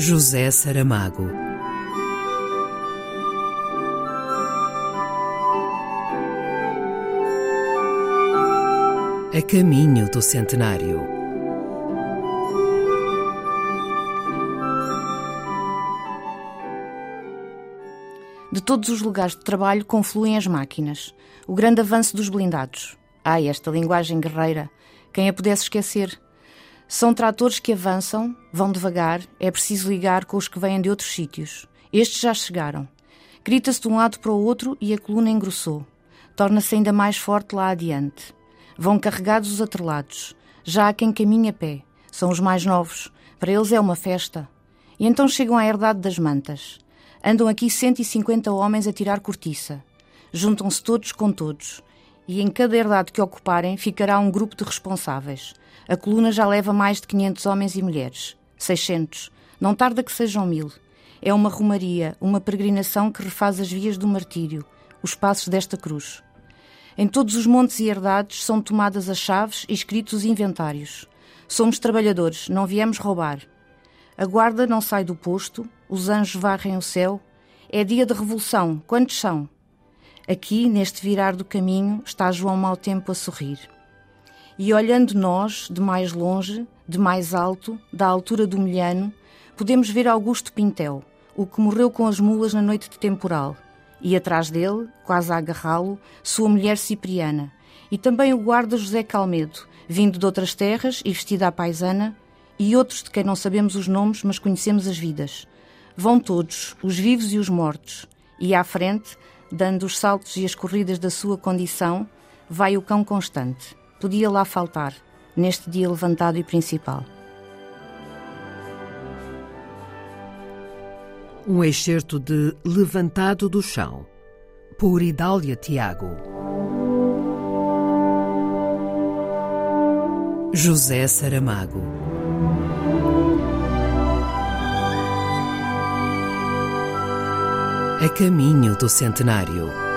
José Saramago. A caminho do centenário. De todos os lugares de trabalho confluem as máquinas. O grande avanço dos blindados. Ai, esta linguagem guerreira. Quem a pudesse esquecer? São tratores que avançam, vão devagar, é preciso ligar com os que vêm de outros sítios. Estes já chegaram. Grita-se de um lado para o outro e a coluna engrossou. Torna-se ainda mais forte lá adiante. Vão carregados os atrelados. Já há quem caminha a pé. São os mais novos. Para eles é uma festa. E então chegam à herdade das mantas. Andam aqui 150 homens a tirar cortiça. Juntam-se todos com todos. E em cada herdade que ocuparem ficará um grupo de responsáveis. A coluna já leva mais de 500 homens e mulheres. 600. Não tarda que sejam mil. É uma romaria, uma peregrinação que refaz as vias do martírio, os passos desta cruz. Em todos os montes e herdades são tomadas as chaves e escritos os inventários. Somos trabalhadores, não viemos roubar. A guarda não sai do posto, os anjos varrem o céu. É dia de revolução. Quantos são? Aqui, neste virar do caminho, está João Mau Tempo a sorrir. E olhando nós, de mais longe, de mais alto, da altura do Milhano, podemos ver Augusto Pintel, o que morreu com as mulas na noite de temporal, e atrás dele, quase a agarrá-lo, sua mulher Cipriana, e também o guarda José Calmedo, vindo de outras terras e vestido à paisana, e outros de quem não sabemos os nomes, mas conhecemos as vidas. Vão todos, os vivos e os mortos, e à frente, dando os saltos e as corridas da sua condição, vai o cão constante podia lá faltar, neste dia levantado e principal. Um excerto de Levantado do Chão, por Idália Tiago. José Saramago. A caminho do centenário.